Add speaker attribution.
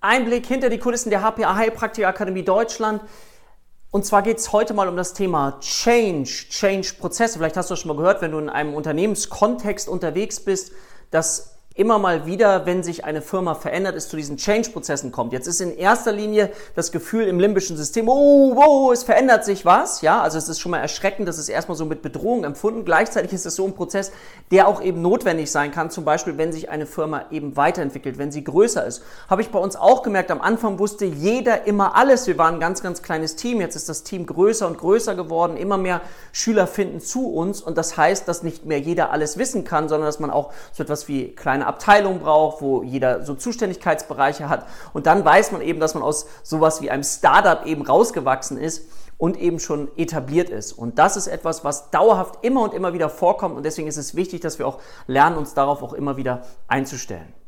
Speaker 1: Einblick hinter die Kulissen der HPA Heilpraktiker Akademie Deutschland. Und zwar geht es heute mal um das Thema Change, Change-Prozesse. Vielleicht hast du das schon mal gehört, wenn du in einem Unternehmenskontext unterwegs bist, dass immer mal wieder, wenn sich eine Firma verändert, es zu diesen Change-Prozessen kommt. Jetzt ist in erster Linie das Gefühl im limbischen System, oh, wow, es verändert sich was. Ja, also es ist schon mal erschreckend, das ist erstmal so mit Bedrohung empfunden. Gleichzeitig ist es so ein Prozess, der auch eben notwendig sein kann. Zum Beispiel, wenn sich eine Firma eben weiterentwickelt, wenn sie größer ist. Habe ich bei uns auch gemerkt, am Anfang wusste jeder immer alles. Wir waren ein ganz, ganz kleines Team. Jetzt ist das Team größer und größer geworden. Immer mehr Schüler finden zu uns. Und das heißt, dass nicht mehr jeder alles wissen kann, sondern dass man auch so etwas wie kleine eine Abteilung braucht, wo jeder so Zuständigkeitsbereiche hat. Und dann weiß man eben, dass man aus sowas wie einem Startup eben rausgewachsen ist und eben schon etabliert ist. Und das ist etwas, was dauerhaft immer und immer wieder vorkommt. Und deswegen ist es wichtig, dass wir auch lernen, uns darauf auch immer wieder einzustellen.